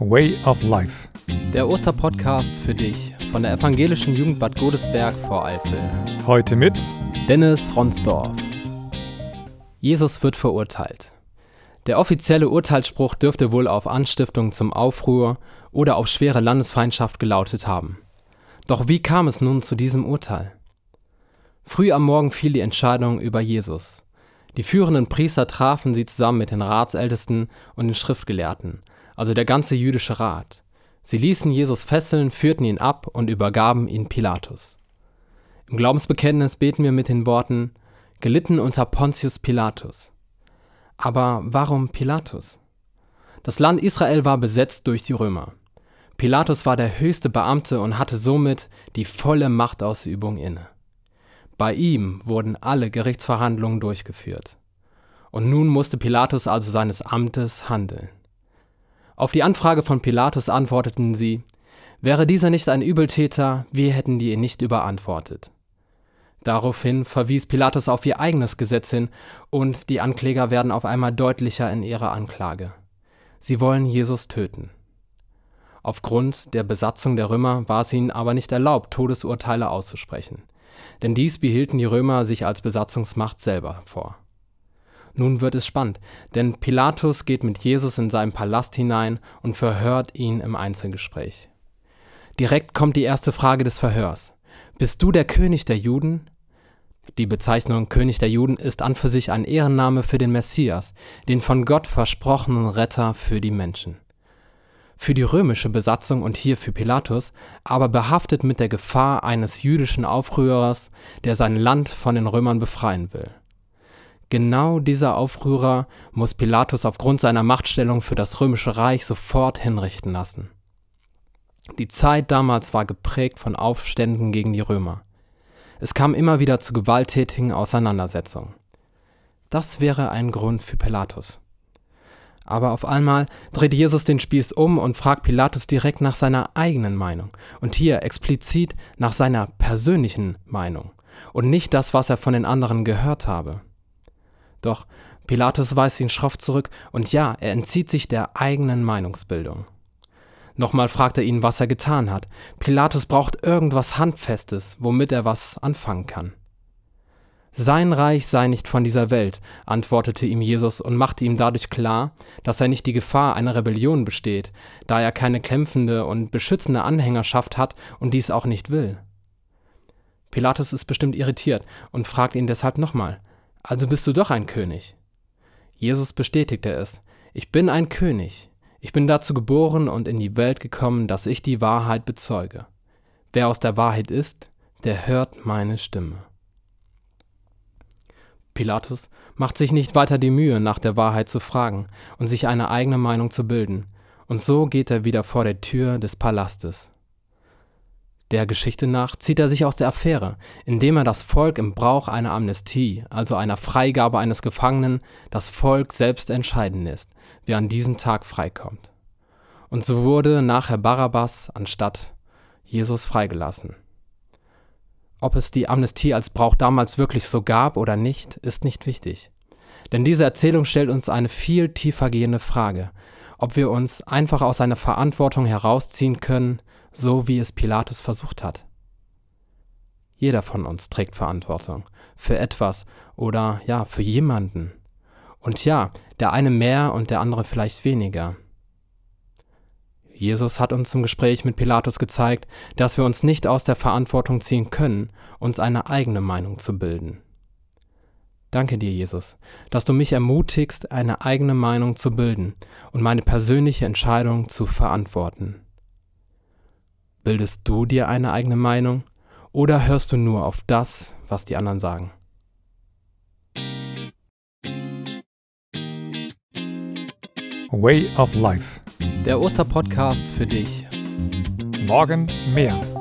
Way of Life. Der Osterpodcast für dich von der Evangelischen Jugend Bad Godesberg vor Eifel. Heute mit Dennis Ronsdorf. Jesus wird verurteilt. Der offizielle Urteilsspruch dürfte wohl auf Anstiftung zum Aufruhr oder auf schwere Landesfeindschaft gelautet haben. Doch wie kam es nun zu diesem Urteil? Früh am Morgen fiel die Entscheidung über Jesus. Die führenden Priester trafen sie zusammen mit den Ratsältesten und den Schriftgelehrten, also der ganze jüdische Rat. Sie ließen Jesus fesseln, führten ihn ab und übergaben ihn Pilatus. Im Glaubensbekenntnis beten wir mit den Worten gelitten unter Pontius Pilatus. Aber warum Pilatus? Das Land Israel war besetzt durch die Römer. Pilatus war der höchste Beamte und hatte somit die volle Machtausübung inne. Bei ihm wurden alle Gerichtsverhandlungen durchgeführt. Und nun musste Pilatus also seines Amtes handeln. Auf die Anfrage von Pilatus antworteten sie, wäre dieser nicht ein Übeltäter, wir hätten die ihn nicht überantwortet. Daraufhin verwies Pilatus auf ihr eigenes Gesetz hin und die Ankläger werden auf einmal deutlicher in ihrer Anklage. Sie wollen Jesus töten. Aufgrund der Besatzung der Römer war es ihnen aber nicht erlaubt, Todesurteile auszusprechen denn dies behielten die Römer sich als Besatzungsmacht selber vor. Nun wird es spannend, denn Pilatus geht mit Jesus in seinen Palast hinein und verhört ihn im Einzelgespräch. Direkt kommt die erste Frage des Verhörs. Bist du der König der Juden? Die Bezeichnung König der Juden ist an für sich ein Ehrenname für den Messias, den von Gott versprochenen Retter für die Menschen für die römische Besatzung und hier für Pilatus, aber behaftet mit der Gefahr eines jüdischen Aufrührers, der sein Land von den Römern befreien will. Genau dieser Aufrührer muss Pilatus aufgrund seiner Machtstellung für das römische Reich sofort hinrichten lassen. Die Zeit damals war geprägt von Aufständen gegen die Römer. Es kam immer wieder zu gewalttätigen Auseinandersetzungen. Das wäre ein Grund für Pilatus. Aber auf einmal dreht Jesus den Spieß um und fragt Pilatus direkt nach seiner eigenen Meinung. Und hier explizit nach seiner persönlichen Meinung. Und nicht das, was er von den anderen gehört habe. Doch Pilatus weist ihn schroff zurück und ja, er entzieht sich der eigenen Meinungsbildung. Nochmal fragt er ihn, was er getan hat. Pilatus braucht irgendwas Handfestes, womit er was anfangen kann. Sein Reich sei nicht von dieser Welt, antwortete ihm Jesus und machte ihm dadurch klar, dass er nicht die Gefahr einer Rebellion besteht, da er keine kämpfende und beschützende Anhängerschaft hat und dies auch nicht will. Pilatus ist bestimmt irritiert und fragt ihn deshalb nochmal, also bist du doch ein König? Jesus bestätigte es, ich bin ein König, ich bin dazu geboren und in die Welt gekommen, dass ich die Wahrheit bezeuge. Wer aus der Wahrheit ist, der hört meine Stimme. Pilatus macht sich nicht weiter die Mühe, nach der Wahrheit zu fragen und sich eine eigene Meinung zu bilden, und so geht er wieder vor der Tür des Palastes. Der Geschichte nach zieht er sich aus der Affäre, indem er das Volk im Brauch einer Amnestie, also einer Freigabe eines Gefangenen, das Volk selbst entscheiden lässt, wer an diesem Tag freikommt. Und so wurde nachher Barabbas anstatt Jesus freigelassen. Ob es die Amnestie als Brauch damals wirklich so gab oder nicht, ist nicht wichtig. Denn diese Erzählung stellt uns eine viel tiefer gehende Frage, ob wir uns einfach aus einer Verantwortung herausziehen können, so wie es Pilatus versucht hat. Jeder von uns trägt Verantwortung für etwas oder ja, für jemanden. Und ja, der eine mehr und der andere vielleicht weniger. Jesus hat uns im Gespräch mit Pilatus gezeigt, dass wir uns nicht aus der Verantwortung ziehen können, uns eine eigene Meinung zu bilden. Danke dir, Jesus, dass du mich ermutigst, eine eigene Meinung zu bilden und meine persönliche Entscheidung zu verantworten. Bildest du dir eine eigene Meinung oder hörst du nur auf das, was die anderen sagen? Way of Life. Der Osterpodcast für dich. Morgen mehr.